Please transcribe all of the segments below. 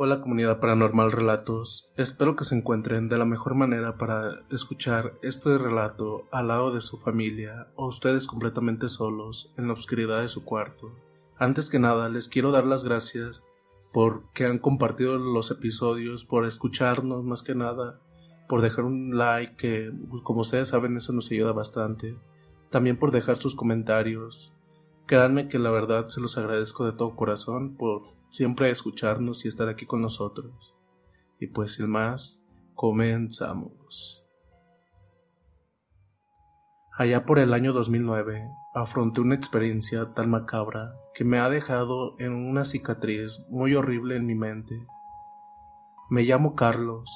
Hola comunidad paranormal relatos, espero que se encuentren de la mejor manera para escuchar este relato al lado de su familia o ustedes completamente solos en la oscuridad de su cuarto. Antes que nada les quiero dar las gracias por que han compartido los episodios, por escucharnos más que nada, por dejar un like que como ustedes saben eso nos ayuda bastante, también por dejar sus comentarios. Créanme que la verdad se los agradezco de todo corazón por siempre escucharnos y estar aquí con nosotros. Y pues sin más, comenzamos. Allá por el año 2009, afronté una experiencia tan macabra que me ha dejado en una cicatriz muy horrible en mi mente. Me llamo Carlos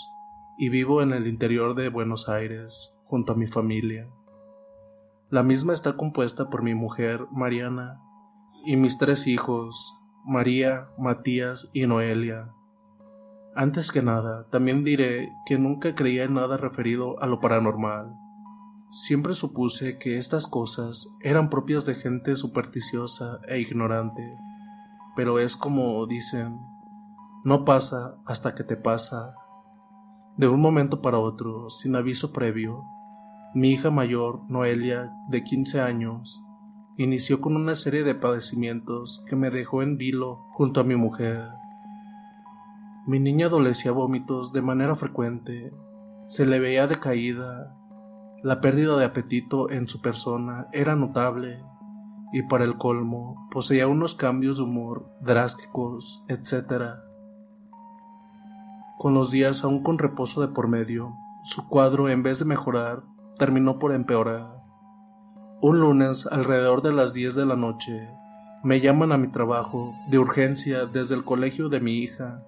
y vivo en el interior de Buenos Aires junto a mi familia. La misma está compuesta por mi mujer, Mariana, y mis tres hijos, María, Matías y Noelia. Antes que nada, también diré que nunca creía en nada referido a lo paranormal. Siempre supuse que estas cosas eran propias de gente supersticiosa e ignorante. Pero es como dicen, no pasa hasta que te pasa. De un momento para otro, sin aviso previo, mi hija mayor, Noelia, de 15 años, inició con una serie de padecimientos que me dejó en vilo junto a mi mujer. Mi niña adolecía vómitos de manera frecuente, se le veía decaída, la pérdida de apetito en su persona era notable y para el colmo poseía unos cambios de humor drásticos, etc. Con los días aún con reposo de por medio, su cuadro en vez de mejorar terminó por empeorar. Un lunes, alrededor de las 10 de la noche, me llaman a mi trabajo de urgencia desde el colegio de mi hija.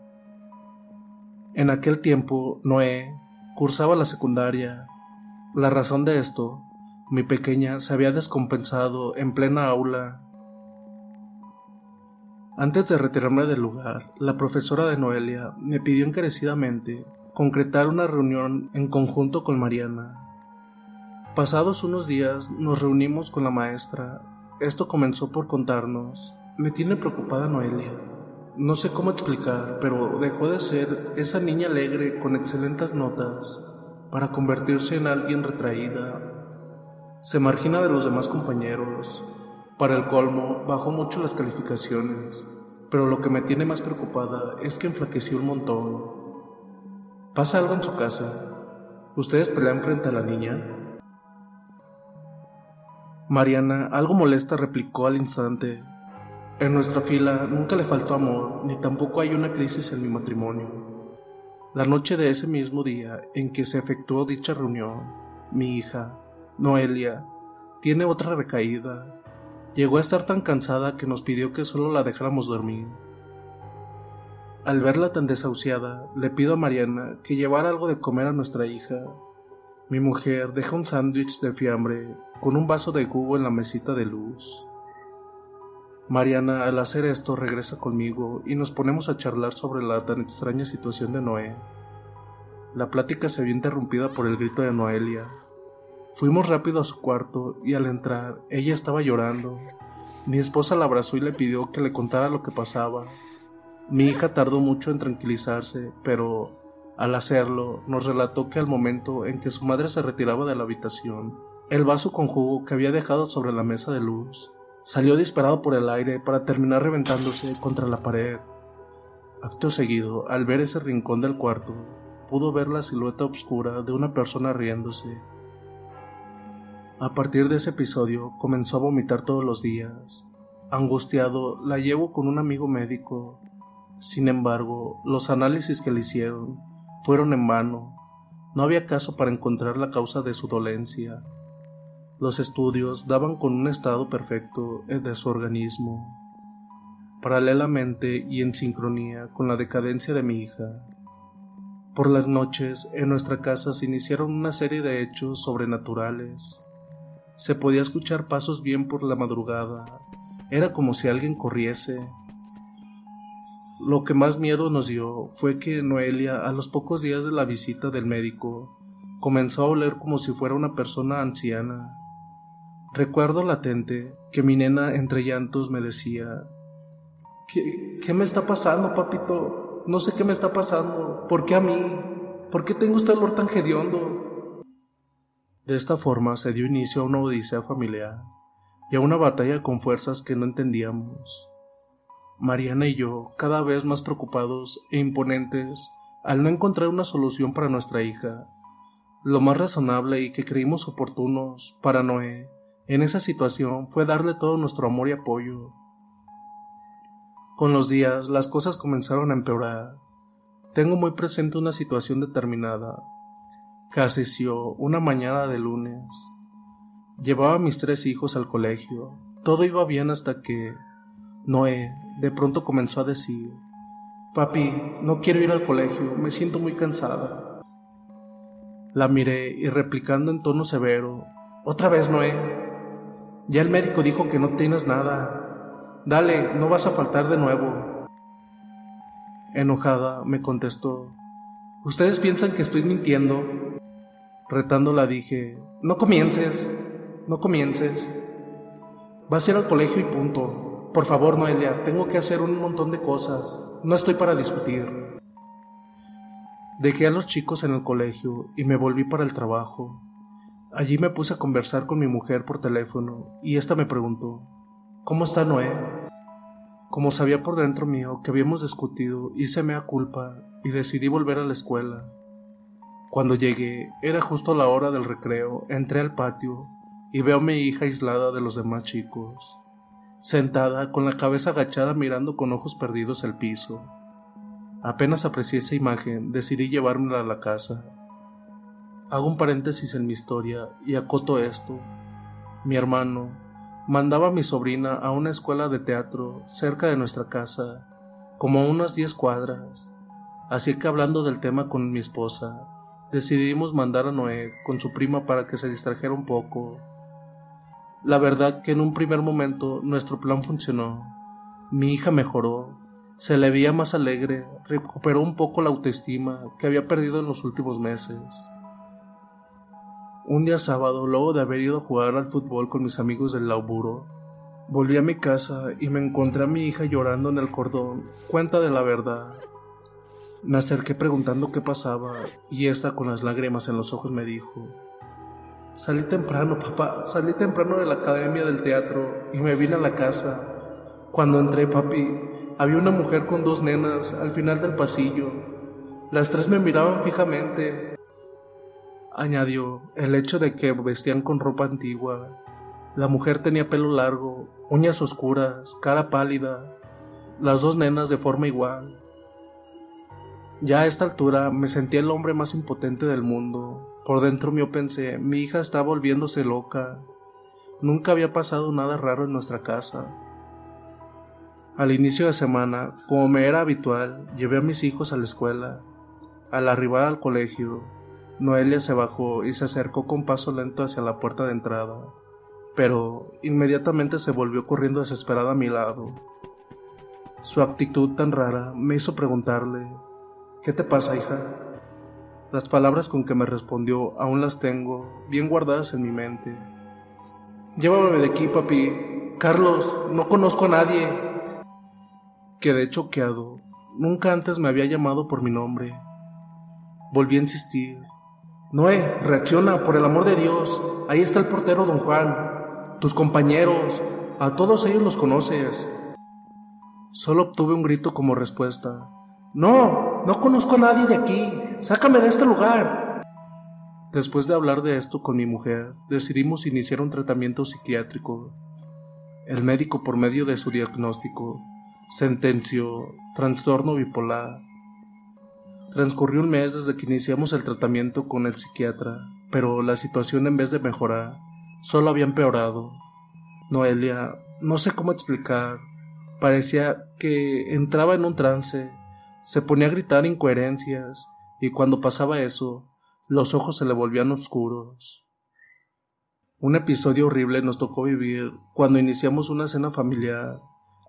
En aquel tiempo, Noé cursaba la secundaria. La razón de esto, mi pequeña se había descompensado en plena aula. Antes de retirarme del lugar, la profesora de Noelia me pidió encarecidamente concretar una reunión en conjunto con Mariana. Pasados unos días nos reunimos con la maestra. Esto comenzó por contarnos. Me tiene preocupada Noelia. No sé cómo explicar, pero dejó de ser esa niña alegre con excelentes notas para convertirse en alguien retraída. Se margina de los demás compañeros. Para el colmo, bajó mucho las calificaciones, pero lo que me tiene más preocupada es que enflaqueció un montón. ¿Pasa algo en su casa? ¿Ustedes pelean frente a la niña? Mariana, algo molesta, replicó al instante. En nuestra fila nunca le faltó amor, ni tampoco hay una crisis en mi matrimonio. La noche de ese mismo día en que se efectuó dicha reunión, mi hija, Noelia, tiene otra recaída. Llegó a estar tan cansada que nos pidió que solo la dejáramos dormir. Al verla tan desahuciada, le pido a Mariana que llevara algo de comer a nuestra hija. Mi mujer deja un sándwich de fiambre con un vaso de jugo en la mesita de luz. Mariana, al hacer esto, regresa conmigo y nos ponemos a charlar sobre la tan extraña situación de Noé. La plática se vio interrumpida por el grito de Noelia. Fuimos rápido a su cuarto y al entrar ella estaba llorando. Mi esposa la abrazó y le pidió que le contara lo que pasaba. Mi hija tardó mucho en tranquilizarse, pero al hacerlo nos relató que al momento en que su madre se retiraba de la habitación, el vaso con jugo que había dejado sobre la mesa de luz Salió disparado por el aire para terminar reventándose contra la pared. Acto seguido, al ver ese rincón del cuarto, pudo ver la silueta oscura de una persona riéndose. A partir de ese episodio comenzó a vomitar todos los días. Angustiado, la llevo con un amigo médico. Sin embargo, los análisis que le hicieron fueron en vano. No había caso para encontrar la causa de su dolencia. Los estudios daban con un estado perfecto de su organismo, paralelamente y en sincronía con la decadencia de mi hija. Por las noches en nuestra casa se iniciaron una serie de hechos sobrenaturales. Se podía escuchar pasos bien por la madrugada. Era como si alguien corriese. Lo que más miedo nos dio fue que Noelia, a los pocos días de la visita del médico, comenzó a oler como si fuera una persona anciana. Recuerdo latente que mi nena entre llantos me decía, ¿Qué, ¿Qué, me está pasando, papito? No sé qué me está pasando. ¿Por qué a mí? ¿Por qué tengo este olor tan hediondo? De esta forma se dio inicio a una odisea familiar y a una batalla con fuerzas que no entendíamos. Mariana y yo, cada vez más preocupados e imponentes al no encontrar una solución para nuestra hija, lo más razonable y que creímos oportunos para Noé en esa situación fue darle todo nuestro amor y apoyo. Con los días las cosas comenzaron a empeorar. Tengo muy presente una situación determinada que una mañana de lunes. Llevaba a mis tres hijos al colegio. Todo iba bien hasta que Noé de pronto comenzó a decir, Papi, no quiero ir al colegio, me siento muy cansada. La miré y replicando en tono severo, Otra vez, Noé, ya el médico dijo que no tienes nada. Dale, no vas a faltar de nuevo. Enojada, me contestó. ¿Ustedes piensan que estoy mintiendo? Retándola dije, no comiences, no comiences. Vas a ir al colegio y punto. Por favor, Noelia, tengo que hacer un montón de cosas. No estoy para discutir. Dejé a los chicos en el colegio y me volví para el trabajo. Allí me puse a conversar con mi mujer por teléfono y ésta me preguntó, ¿Cómo está Noé? Como sabía por dentro mío que habíamos discutido, hice mea culpa y decidí volver a la escuela. Cuando llegué, era justo la hora del recreo, entré al patio y veo a mi hija aislada de los demás chicos, sentada con la cabeza agachada mirando con ojos perdidos el piso. Apenas aprecié esa imagen, decidí llevármela a la casa Hago un paréntesis en mi historia y acoto esto. Mi hermano mandaba a mi sobrina a una escuela de teatro cerca de nuestra casa, como a unas 10 cuadras. Así que hablando del tema con mi esposa, decidimos mandar a Noé con su prima para que se distrajera un poco. La verdad que en un primer momento nuestro plan funcionó. Mi hija mejoró, se le veía más alegre, recuperó un poco la autoestima que había perdido en los últimos meses. Un día sábado, luego de haber ido a jugar al fútbol con mis amigos del laburo, volví a mi casa y me encontré a mi hija llorando en el cordón. Cuenta de la verdad. Me acerqué preguntando qué pasaba y esta con las lágrimas en los ojos me dijo, Salí temprano, papá, salí temprano de la academia del teatro y me vine a la casa. Cuando entré, papi, había una mujer con dos nenas al final del pasillo. Las tres me miraban fijamente Añadió el hecho de que vestían con ropa antigua. La mujer tenía pelo largo, uñas oscuras, cara pálida, las dos nenas de forma igual. Ya a esta altura me sentía el hombre más impotente del mundo. Por dentro mío pensé, mi hija está volviéndose loca. Nunca había pasado nada raro en nuestra casa. Al inicio de semana, como me era habitual, llevé a mis hijos a la escuela. Al arribar al colegio, Noelia se bajó y se acercó con paso lento hacia la puerta de entrada, pero inmediatamente se volvió corriendo desesperada a mi lado. Su actitud tan rara me hizo preguntarle, ¿qué te pasa, hija? Las palabras con que me respondió aún las tengo bien guardadas en mi mente. Llévame de aquí, papi. Carlos, no conozco a nadie. Quedé choqueado. Nunca antes me había llamado por mi nombre. Volví a insistir, Noé, reacciona, por el amor de Dios. Ahí está el portero don Juan. Tus compañeros. A todos ellos los conoces. Solo obtuve un grito como respuesta. No, no conozco a nadie de aquí. Sácame de este lugar. Después de hablar de esto con mi mujer, decidimos iniciar un tratamiento psiquiátrico. El médico, por medio de su diagnóstico, sentenció trastorno bipolar. Transcurrió un mes desde que iniciamos el tratamiento con el psiquiatra, pero la situación en vez de mejorar, solo había empeorado. Noelia, no sé cómo explicar, parecía que entraba en un trance, se ponía a gritar incoherencias, y cuando pasaba eso, los ojos se le volvían oscuros. Un episodio horrible nos tocó vivir cuando iniciamos una cena familiar.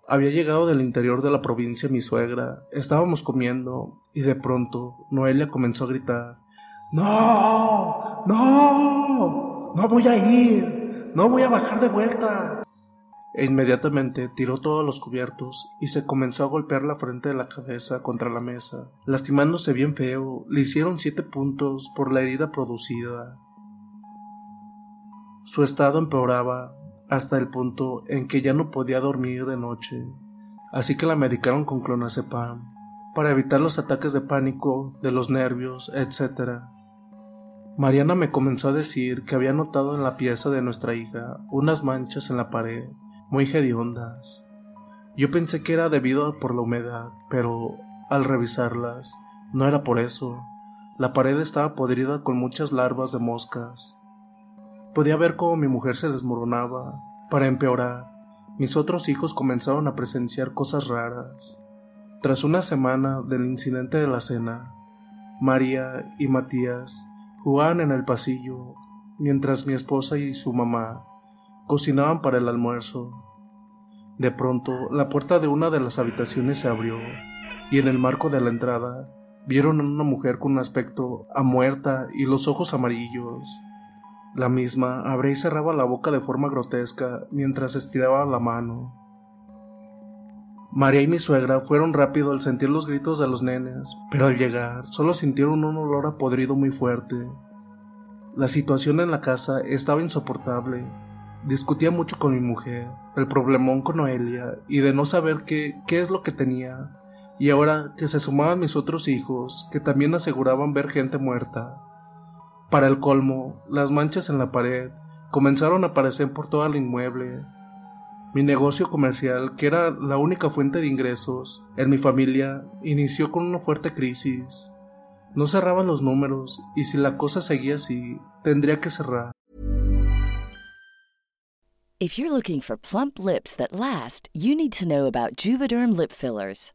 Había llegado del interior de la provincia mi suegra, estábamos comiendo y de pronto Noelia comenzó a gritar No, no, no voy a ir, no voy a bajar de vuelta e inmediatamente tiró todos los cubiertos y se comenzó a golpear la frente de la cabeza contra la mesa. Lastimándose bien feo, le hicieron siete puntos por la herida producida. Su estado empeoraba hasta el punto en que ya no podía dormir de noche, así que la medicaron con clonazepam para evitar los ataques de pánico, de los nervios, etc. Mariana me comenzó a decir que había notado en la pieza de nuestra hija unas manchas en la pared muy hediondas. Yo pensé que era debido por la humedad, pero al revisarlas, no era por eso. La pared estaba podrida con muchas larvas de moscas. Podía ver cómo mi mujer se desmoronaba. Para empeorar, mis otros hijos comenzaron a presenciar cosas raras. Tras una semana del incidente de la cena, María y Matías jugaban en el pasillo, mientras mi esposa y su mamá Cocinaban para el almuerzo. De pronto, la puerta de una de las habitaciones se abrió y en el marco de la entrada vieron a una mujer con un aspecto a muerta y los ojos amarillos. La misma abría y cerraba la boca de forma grotesca mientras estiraba la mano. María y mi suegra fueron rápido al sentir los gritos de los nenes, pero al llegar solo sintieron un olor a podrido muy fuerte. La situación en la casa estaba insoportable Discutía mucho con mi mujer, el problemón con Noelia y de no saber qué, qué es lo que tenía. Y ahora que se sumaban mis otros hijos, que también aseguraban ver gente muerta. Para el colmo, las manchas en la pared comenzaron a aparecer por todo el inmueble. Mi negocio comercial, que era la única fuente de ingresos en mi familia, inició con una fuerte crisis. No cerraban los números y si la cosa seguía así, tendría que cerrar. If you're looking for plump lips that last, you need to know about Juvederm lip fillers.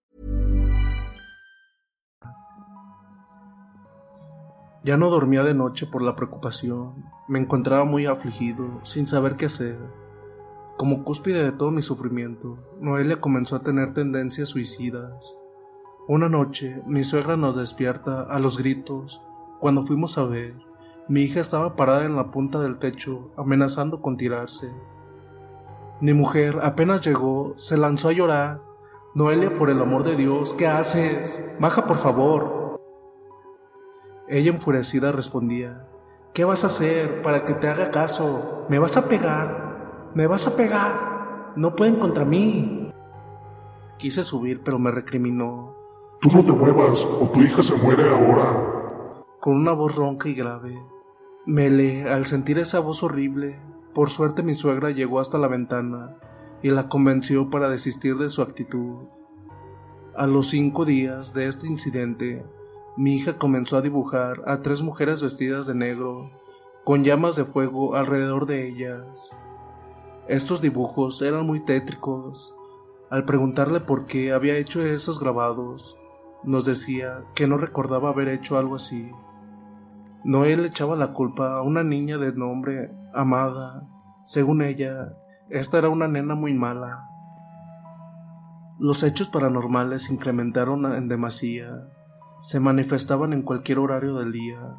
Ya no dormía de noche por la preocupación. Me encontraba muy afligido, sin saber qué hacer. Como cúspide de todo mi sufrimiento, Noelia comenzó a tener tendencias suicidas. Una noche, mi suegra nos despierta a los gritos. Cuando fuimos a ver, mi hija estaba parada en la punta del techo, amenazando con tirarse. Mi mujer apenas llegó, se lanzó a llorar. Noelia, por el amor de Dios, ¿qué haces? Baja, por favor. Ella enfurecida respondía, ¿qué vas a hacer para que te haga caso? ¿Me vas a pegar? ¿Me vas a pegar? No pueden contra mí. Quise subir, pero me recriminó. Tú no te muevas o tu hija se muere ahora. Con una voz ronca y grave. Mele, al sentir esa voz horrible, por suerte mi suegra llegó hasta la ventana y la convenció para desistir de su actitud. A los cinco días de este incidente, mi hija comenzó a dibujar a tres mujeres vestidas de negro, con llamas de fuego alrededor de ellas. Estos dibujos eran muy tétricos. Al preguntarle por qué había hecho esos grabados, nos decía que no recordaba haber hecho algo así. Noel echaba la culpa a una niña de nombre Amada. Según ella, esta era una nena muy mala. Los hechos paranormales incrementaron en demasía se manifestaban en cualquier horario del día.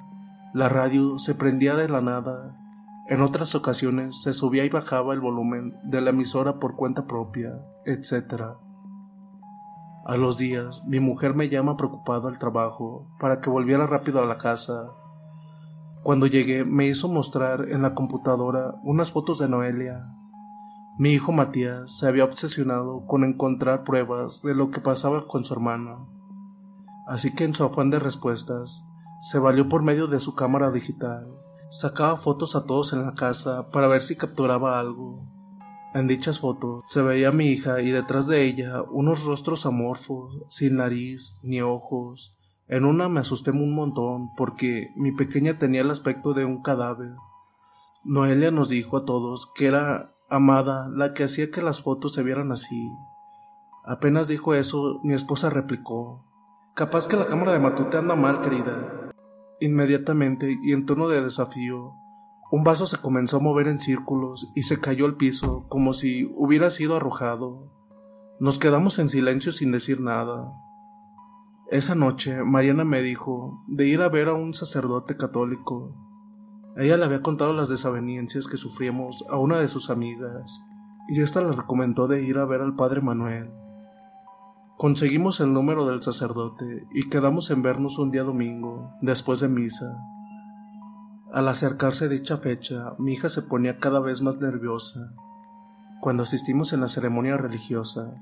La radio se prendía de la nada. En otras ocasiones se subía y bajaba el volumen de la emisora por cuenta propia, etc. A los días, mi mujer me llama preocupada al trabajo para que volviera rápido a la casa. Cuando llegué me hizo mostrar en la computadora unas fotos de Noelia. Mi hijo Matías se había obsesionado con encontrar pruebas de lo que pasaba con su hermana así que en su afán de respuestas, se valió por medio de su cámara digital. Sacaba fotos a todos en la casa para ver si capturaba algo. En dichas fotos se veía a mi hija y detrás de ella unos rostros amorfos, sin nariz ni ojos. En una me asusté un montón porque mi pequeña tenía el aspecto de un cadáver. Noelia nos dijo a todos que era Amada la que hacía que las fotos se vieran así. Apenas dijo eso, mi esposa replicó Capaz que la cámara de Matute anda mal, querida. Inmediatamente, y en tono de desafío, un vaso se comenzó a mover en círculos y se cayó al piso como si hubiera sido arrojado. Nos quedamos en silencio sin decir nada. Esa noche, Mariana me dijo de ir a ver a un sacerdote católico. Ella le había contado las desavenencias que sufrimos a una de sus amigas, y ésta le recomendó de ir a ver al padre Manuel. Conseguimos el número del sacerdote y quedamos en vernos un día domingo, después de misa. Al acercarse dicha fecha, mi hija se ponía cada vez más nerviosa. Cuando asistimos en la ceremonia religiosa,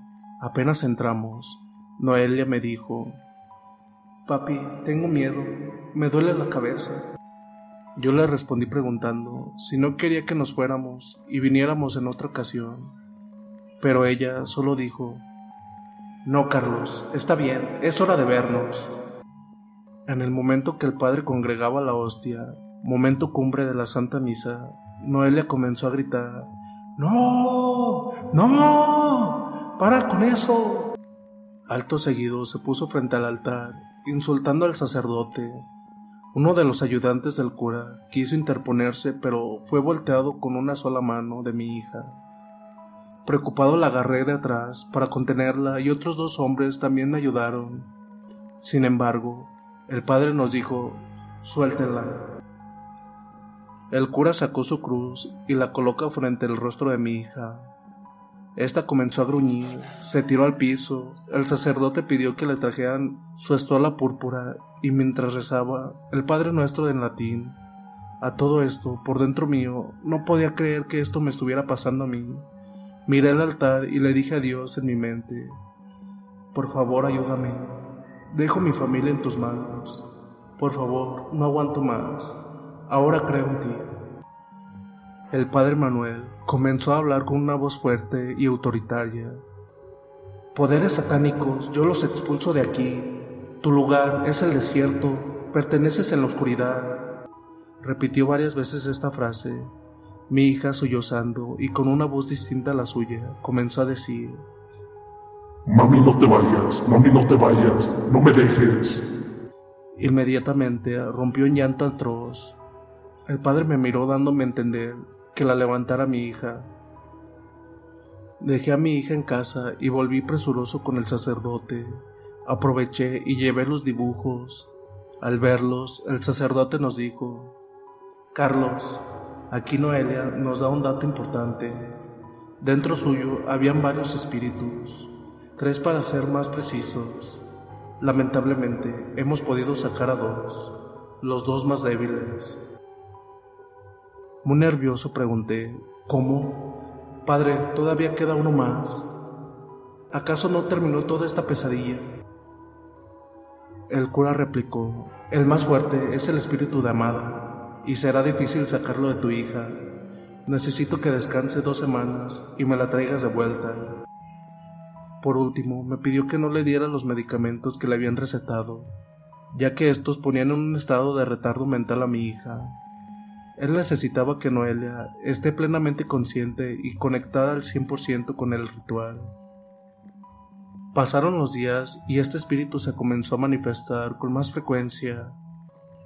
apenas entramos, Noelia me dijo, Papi, tengo miedo, me duele la cabeza. Yo le respondí preguntando si no quería que nos fuéramos y viniéramos en otra ocasión, pero ella solo dijo, no, Carlos, está bien, es hora de vernos. En el momento que el padre congregaba la hostia, momento cumbre de la Santa Misa, Noelia comenzó a gritar, ¡No! ¡No! ¡Para con eso! Alto seguido se puso frente al altar, insultando al sacerdote. Uno de los ayudantes del cura quiso interponerse, pero fue volteado con una sola mano de mi hija. Preocupado la agarré de atrás para contenerla y otros dos hombres también me ayudaron. Sin embargo, el padre nos dijo, suéltela. El cura sacó su cruz y la colocó frente al rostro de mi hija. Esta comenzó a gruñir, se tiró al piso, el sacerdote pidió que le trajeran su estola púrpura y mientras rezaba el Padre Nuestro en latín, A todo esto, por dentro mío, no podía creer que esto me estuviera pasando a mí. Miré el altar y le dije a Dios en mi mente, por favor ayúdame, dejo mi familia en tus manos, por favor, no aguanto más, ahora creo en ti. El padre Manuel comenzó a hablar con una voz fuerte y autoritaria. Poderes satánicos, yo los expulso de aquí. Tu lugar es el desierto, perteneces en la oscuridad. Repitió varias veces esta frase. Mi hija, sollozando y con una voz distinta a la suya, comenzó a decir, Mami, no te vayas, mami, no te vayas, no me dejes. Inmediatamente rompió en llanto atroz. El padre me miró dándome a entender que la levantara mi hija. Dejé a mi hija en casa y volví presuroso con el sacerdote. Aproveché y llevé los dibujos. Al verlos, el sacerdote nos dijo, Carlos, aquí Noelia nos da un dato importante. Dentro suyo habían varios espíritus, tres para ser más precisos. Lamentablemente hemos podido sacar a dos, los dos más débiles. Muy nervioso pregunté, ¿cómo? Padre, todavía queda uno más. ¿Acaso no terminó toda esta pesadilla? El cura replicó, el más fuerte es el espíritu de Amada, y será difícil sacarlo de tu hija. Necesito que descanse dos semanas y me la traigas de vuelta. Por último, me pidió que no le diera los medicamentos que le habían recetado, ya que estos ponían en un estado de retardo mental a mi hija. Él necesitaba que Noelia esté plenamente consciente y conectada al 100% con el ritual. Pasaron los días y este espíritu se comenzó a manifestar con más frecuencia.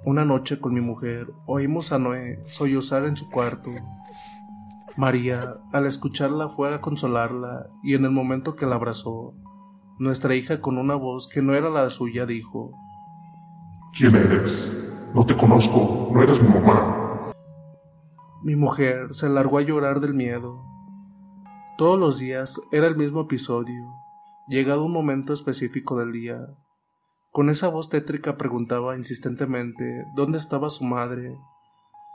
Una noche con mi mujer oímos a Noé sollozar en su cuarto. María, al escucharla, fue a consolarla y en el momento que la abrazó, nuestra hija con una voz que no era la suya dijo, ¿Quién eres? No te conozco, no eres mi mamá. Mi mujer se largó a llorar del miedo. Todos los días era el mismo episodio, llegado un momento específico del día. Con esa voz tétrica preguntaba insistentemente dónde estaba su madre.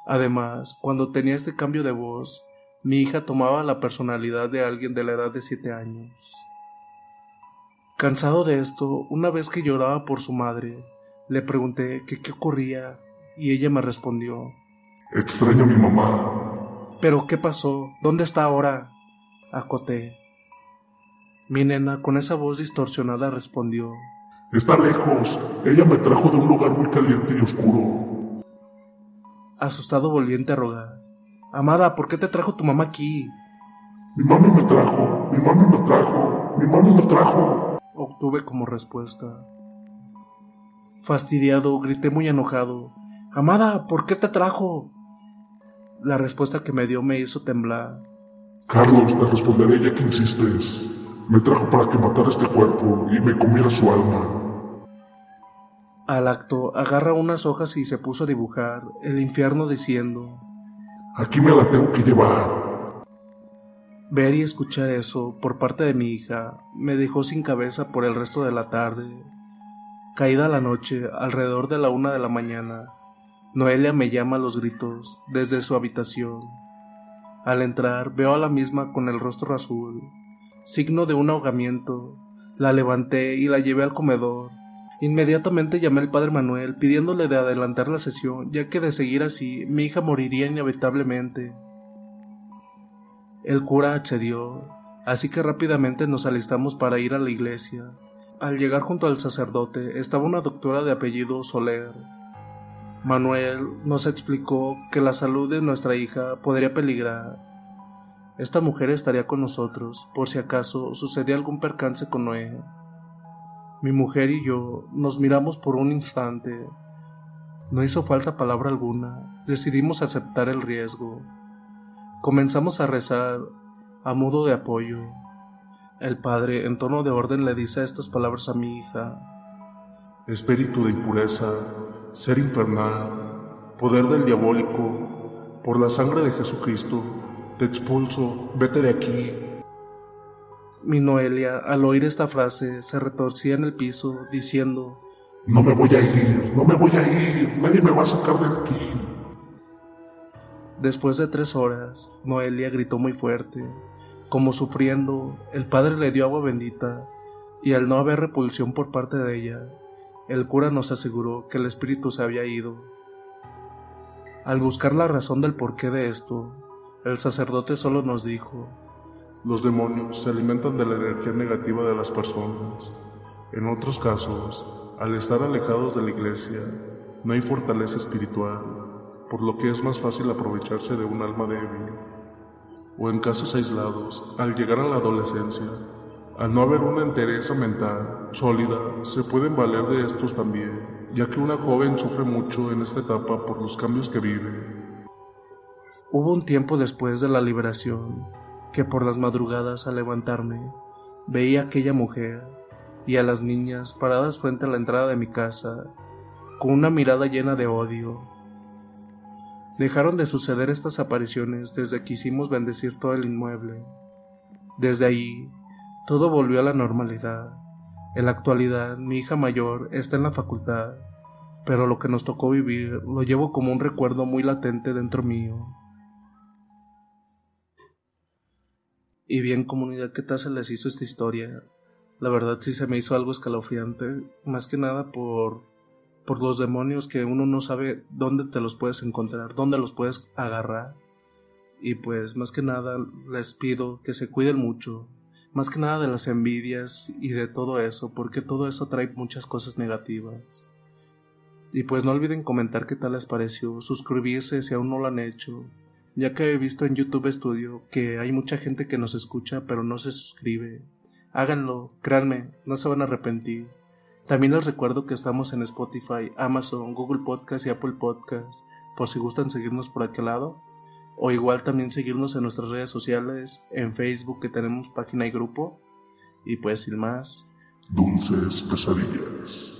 Además, cuando tenía este cambio de voz, mi hija tomaba la personalidad de alguien de la edad de siete años. Cansado de esto, una vez que lloraba por su madre, le pregunté que qué ocurría y ella me respondió, Extraño a mi mamá. ¿Pero qué pasó? ¿Dónde está ahora? Acoté. Mi nena, con esa voz distorsionada, respondió. Está lejos. Ella me trajo de un lugar muy caliente y oscuro. Asustado volví a interrogar. Amada, ¿por qué te trajo tu mamá aquí? Mi mami me trajo, mi mami me trajo, mi mami me trajo. Obtuve como respuesta. Fastidiado, grité muy enojado. Amada, ¿por qué te trajo? La respuesta que me dio me hizo temblar. Carlos, te responderé ya que insistes. Me trajo para que matara este cuerpo y me comiera su alma. Al acto, agarra unas hojas y se puso a dibujar el infierno diciendo, Aquí me la tengo que llevar. Ver y escuchar eso por parte de mi hija me dejó sin cabeza por el resto de la tarde. Caída la noche, alrededor de la una de la mañana, Noelia me llama a los gritos desde su habitación. Al entrar veo a la misma con el rostro azul, signo de un ahogamiento. La levanté y la llevé al comedor. Inmediatamente llamé al padre Manuel pidiéndole de adelantar la sesión, ya que de seguir así mi hija moriría inevitablemente. El cura accedió, así que rápidamente nos alistamos para ir a la iglesia. Al llegar junto al sacerdote estaba una doctora de apellido Soler, Manuel nos explicó que la salud de nuestra hija podría peligrar. Esta mujer estaría con nosotros por si acaso sucedía algún percance con Noé. Mi mujer y yo nos miramos por un instante. No hizo falta palabra alguna. Decidimos aceptar el riesgo. Comenzamos a rezar a modo de apoyo. El padre, en tono de orden, le dice estas palabras a mi hija. Espíritu de impureza, ser infernal, poder del diabólico, por la sangre de Jesucristo, te expulso, vete de aquí. Mi Noelia, al oír esta frase, se retorcía en el piso, diciendo, No me voy a ir, no me voy a ir, nadie me va a sacar de aquí. Después de tres horas, Noelia gritó muy fuerte. Como sufriendo, el padre le dio agua bendita, y al no haber repulsión por parte de ella, el cura nos aseguró que el espíritu se había ido. Al buscar la razón del porqué de esto, el sacerdote solo nos dijo, los demonios se alimentan de la energía negativa de las personas. En otros casos, al estar alejados de la iglesia, no hay fortaleza espiritual, por lo que es más fácil aprovecharse de un alma débil. O en casos aislados, al llegar a la adolescencia, al no haber una entereza mental sólida, se pueden valer de estos también, ya que una joven sufre mucho en esta etapa por los cambios que vive. Hubo un tiempo después de la liberación que por las madrugadas al levantarme veía a aquella mujer y a las niñas paradas frente a la entrada de mi casa con una mirada llena de odio. Dejaron de suceder estas apariciones desde que hicimos bendecir todo el inmueble. Desde ahí, todo volvió a la normalidad. En la actualidad, mi hija mayor está en la facultad, pero lo que nos tocó vivir lo llevo como un recuerdo muy latente dentro mío. Y bien comunidad, ¿qué tal se les hizo esta historia? La verdad sí se me hizo algo escalofriante, más que nada por, por los demonios que uno no sabe dónde te los puedes encontrar, dónde los puedes agarrar. Y pues más que nada les pido que se cuiden mucho, más que nada de las envidias y de todo eso, porque todo eso trae muchas cosas negativas. Y pues no olviden comentar qué tal les pareció, suscribirse si aún no lo han hecho, ya que he visto en YouTube Studio que hay mucha gente que nos escucha pero no se suscribe. Háganlo, créanme, no se van a arrepentir. También les recuerdo que estamos en Spotify, Amazon, Google Podcast y Apple Podcast, por si gustan seguirnos por aquel lado. O igual también seguirnos en nuestras redes sociales, en Facebook que tenemos página y grupo. Y pues sin más. Dulces pesadillas.